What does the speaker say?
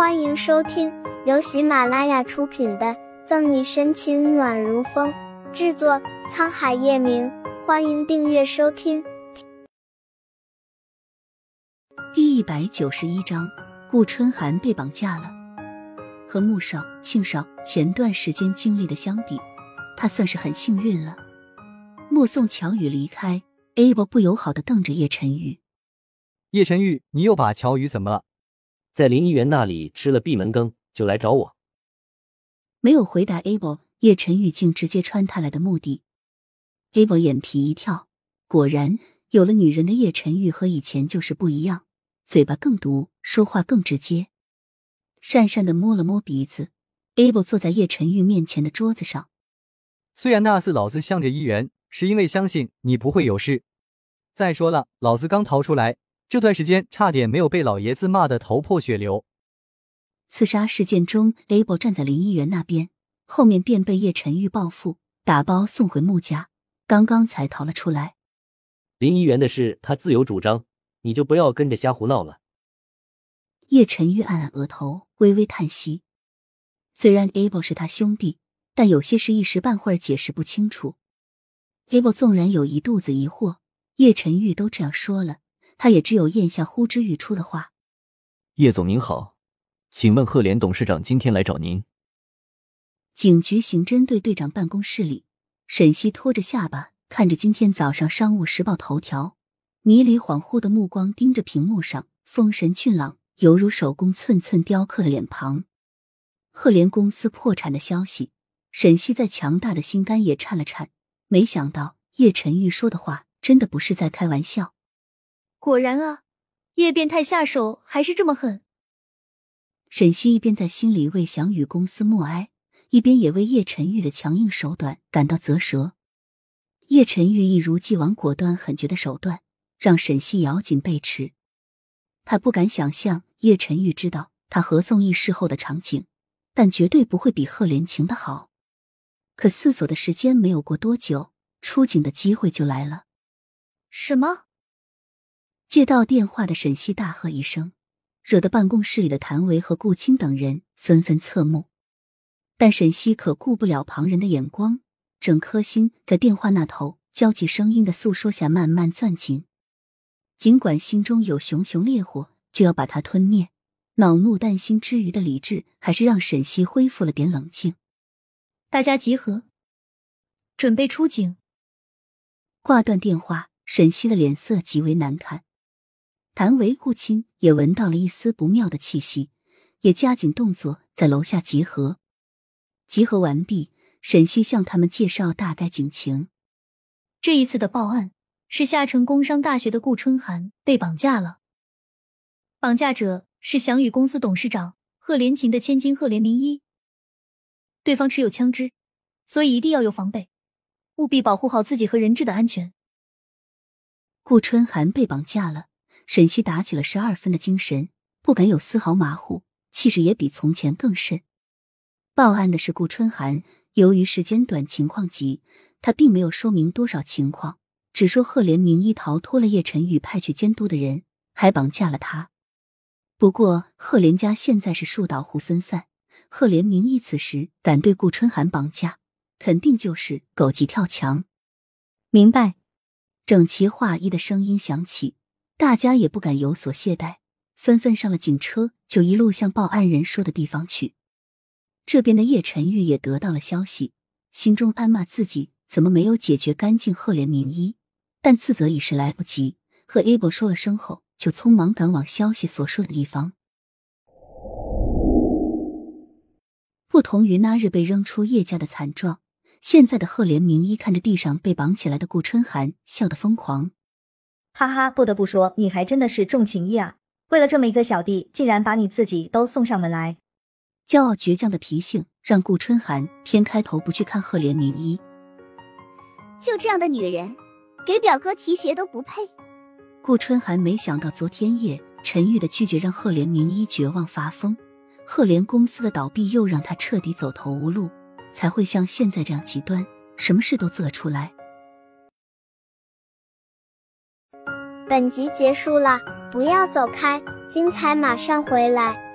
欢迎收听由喜马拉雅出品的《赠你深情暖如风》，制作沧海夜明。欢迎订阅收听。第一百九十一章，顾春寒被绑架了。和穆少、庆少前段时间经历的相比，他算是很幸运了。目送乔宇离开，Abel 不友好的瞪着叶晨玉。叶晨玉，你又把乔宇怎么了？在林一元那里吃了闭门羹，就来找我。没有回答 Abel，叶晨玉竟直接穿他来的目的。Abel 眼皮一跳，果然有了女人的叶晨玉和以前就是不一样，嘴巴更毒，说话更直接。讪讪的摸了摸鼻子，Abel 坐在叶晨玉面前的桌子上。虽然那次老子向着一元，是因为相信你不会有事。再说了，老子刚逃出来。这段时间差点没有被老爷子骂得头破血流。刺杀事件中，Abel 站在林一元那边，后面便被叶晨玉报复，打包送回穆家，刚刚才逃了出来。林一元的事他自有主张，你就不要跟着瞎胡闹了。叶晨玉按按额头，微微叹息。虽然 Abel 是他兄弟，但有些事一时半会儿解释不清楚。Abel 纵然有一肚子疑惑，叶晨玉都这样说了。他也只有咽下呼之欲出的话。叶总您好，请问赫连董事长今天来找您。警局刑侦队队长办公室里，沈西拖着下巴看着今天早上《商务时报》头条，迷离恍惚的目光盯着屏幕上风神俊朗、犹如手工寸寸雕刻的脸庞。赫连公司破产的消息，沈西在强大的心肝也颤了颤。没想到叶晨玉说的话真的不是在开玩笑。果然啊，叶变态下手还是这么狠。沈西一边在心里为祥宇公司默哀，一边也为叶晨玉的强硬手段感到啧舌。叶晨玉一如既往果断狠绝的手段，让沈西咬紧背齿。他不敢想象叶晨玉知道他和宋义事后的场景，但绝对不会比赫连情的好。可思索的时间没有过多久，出警的机会就来了。什么？接到电话的沈西大喝一声，惹得办公室里的谭维和顾青等人纷纷侧目。但沈西可顾不了旁人的眼光，整颗心在电话那头焦急声音的诉说下慢慢攥紧。尽管心中有熊熊烈火就要把它吞灭，恼怒担心之余的理智还是让沈西恢复了点冷静。大家集合，准备出警。挂断电话，沈西的脸色极为难看。谭维、顾青也闻到了一丝不妙的气息，也加紧动作，在楼下集合。集合完毕，沈西向他们介绍大概警情。这一次的报案是夏城工商大学的顾春寒被绑架了，绑架者是祥宇公司董事长贺连琴的千金贺连明一。对方持有枪支，所以一定要有防备，务必保护好自己和人质的安全。顾春寒被绑架了。沈西打起了十二分的精神，不敢有丝毫马虎，气势也比从前更甚。报案的是顾春寒，由于时间短、情况急，他并没有说明多少情况，只说赫连明一逃脱了叶晨宇派去监督的人，还绑架了他。不过赫连家现在是树倒猢狲散，赫连明一此时敢对顾春寒绑架，肯定就是狗急跳墙。明白。整齐划一的声音响起。大家也不敢有所懈怠，纷纷上了警车，就一路向报案人说的地方去。这边的叶晨玉也得到了消息，心中暗骂自己怎么没有解决干净赫连名医，但自责已是来不及。和 Abel 说了声后，就匆忙赶往消息所说的地方。不同于那日被扔出叶家的惨状，现在的赫连名医看着地上被绑起来的顾春寒，笑得疯狂。哈哈，不得不说，你还真的是重情义啊！为了这么一个小弟，竟然把你自己都送上门来。骄傲倔强的脾性让顾春寒偏开头不去看赫连明一。就这样的女人，给表哥提鞋都不配。顾春寒没想到昨天夜陈玉的拒绝让赫连明一绝望发疯，赫连公司的倒闭又让他彻底走投无路，才会像现在这样极端，什么事都做出来。本集结束了，不要走开，精彩马上回来。